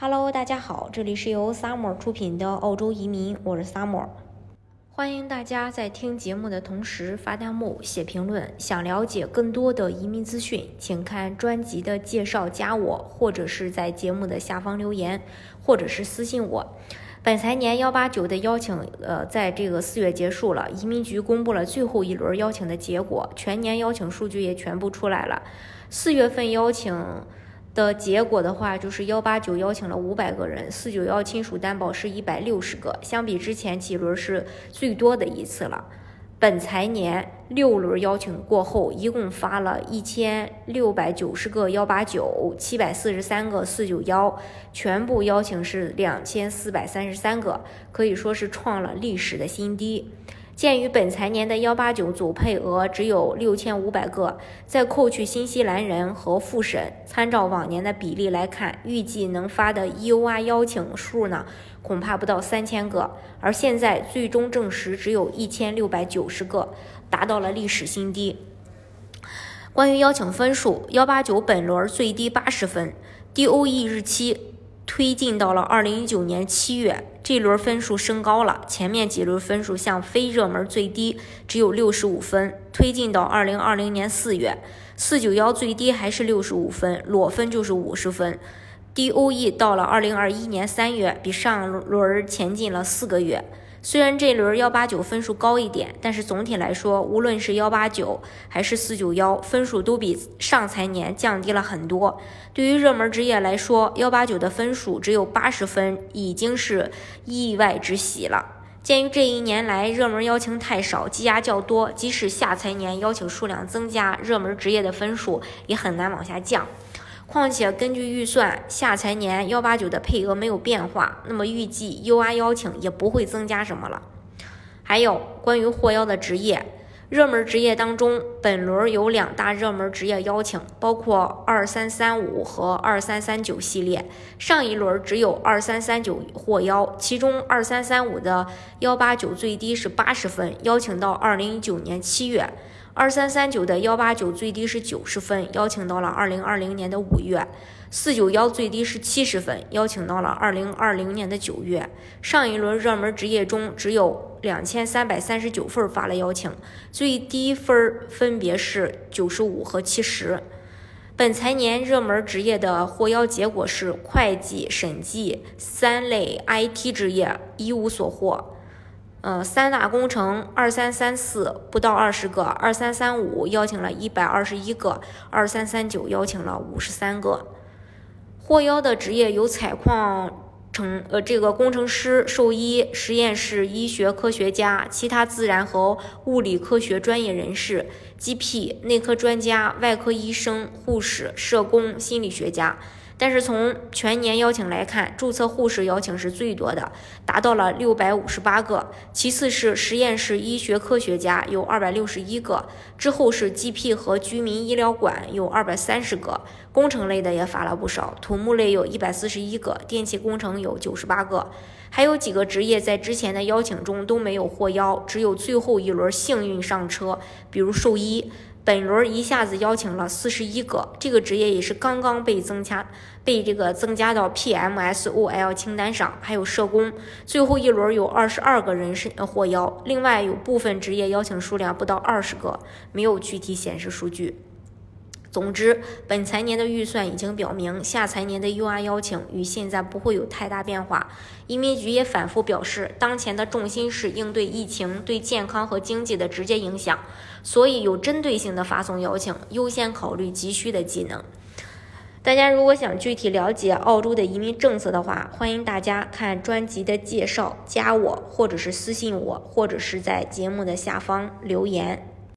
Hello，大家好，这里是由 Summer 出品的澳洲移民，我是 Summer。欢迎大家在听节目的同时发弹幕、写评论。想了解更多的移民资讯，请看专辑的介绍，加我，或者是在节目的下方留言，或者是私信我。本财年幺八九的邀请，呃，在这个四月结束了，移民局公布了最后一轮邀请的结果，全年邀请数据也全部出来了。四月份邀请。的结果的话，就是幺八九邀请了五百个人，四九幺亲属担保是一百六十个，相比之前几轮是最多的一次了。本财年六轮邀请过后，一共发了一千六百九十个幺八九，七百四十三个四九幺，全部邀请是两千四百三十三个，可以说是创了历史的新低。鉴于本财年的幺八九组配额只有六千五百个，再扣去新西兰人和复审，参照往年的比例来看，预计能发的 EUR 邀请数呢，恐怕不到三千个。而现在最终证实只有一千六百九十个，达到了历史新低。关于邀请分数，幺八九本轮最低八十分，DOE 日期。推进到了二零一九年七月，这轮分数升高了。前面几轮分数像非热门最低只有六十五分，推进到二零二零年四月，四九幺最低还是六十五分，裸分就是五十分。DOE 到了二零二一年三月，比上轮前进了四个月。虽然这轮幺八九分数高一点，但是总体来说，无论是幺八九还是四九幺，分数都比上财年降低了很多。对于热门职业来说，幺八九的分数只有八十分，已经是意外之喜了。鉴于这一年来热门邀请太少，积压较多，即使下财年邀请数量增加，热门职业的分数也很难往下降。况且根据预算，下财年幺八九的配额没有变化，那么预计 UR 邀请也不会增加什么了。还有关于获邀的职业，热门职业当中，本轮有两大热门职业邀请，包括二三三五和二三三九系列。上一轮只有二三三九获邀，其中二三三五的幺八九最低是八十分，邀请到二零一九年七月。二三三九的幺八九最低是九十分，邀请到了二零二零年的五月；四九幺最低是七十分，邀请到了二零二零年的九月。上一轮热门职业中只有两千三百三十九份发了邀请，最低分分别是九十五和七十。本财年热门职业的获邀结果是会计、审计三类 IT 职业一无所获。呃，三大工程二三三四不到二十个，二三三五邀请了一百二十一个，二三三九邀请了五十三个。获邀的职业有采矿程呃这个工程师、兽医、实验室医学科学家、其他自然和物理科学专业人士、GP、内科专家、外科医生、护士、社工、心理学家。但是从全年邀请来看，注册护士邀请是最多的，达到了六百五十八个。其次是实验室医学科学家有二百六十一个，之后是 GP 和居民医疗馆有二百三十个，工程类的也发了不少，土木类有一百四十一个，电气工程有九十八个，还有几个职业在之前的邀请中都没有获邀，只有最后一轮幸运上车，比如兽医。本轮一下子邀请了四十一个，这个职业也是刚刚被增加，被这个增加到 PMSOL 清单上。还有社工，最后一轮有二十二个人是获邀，另外有部分职业邀请数量不到二十个，没有具体显示数据。总之，本财年的预算已经表明，下财年的 UR 邀请与现在不会有太大变化。移民局也反复表示，当前的重心是应对疫情对健康和经济的直接影响，所以有针对性的发送邀请，优先考虑急需的技能。大家如果想具体了解澳洲的移民政策的话，欢迎大家看专辑的介绍，加我或者是私信我，或者是在节目的下方留言。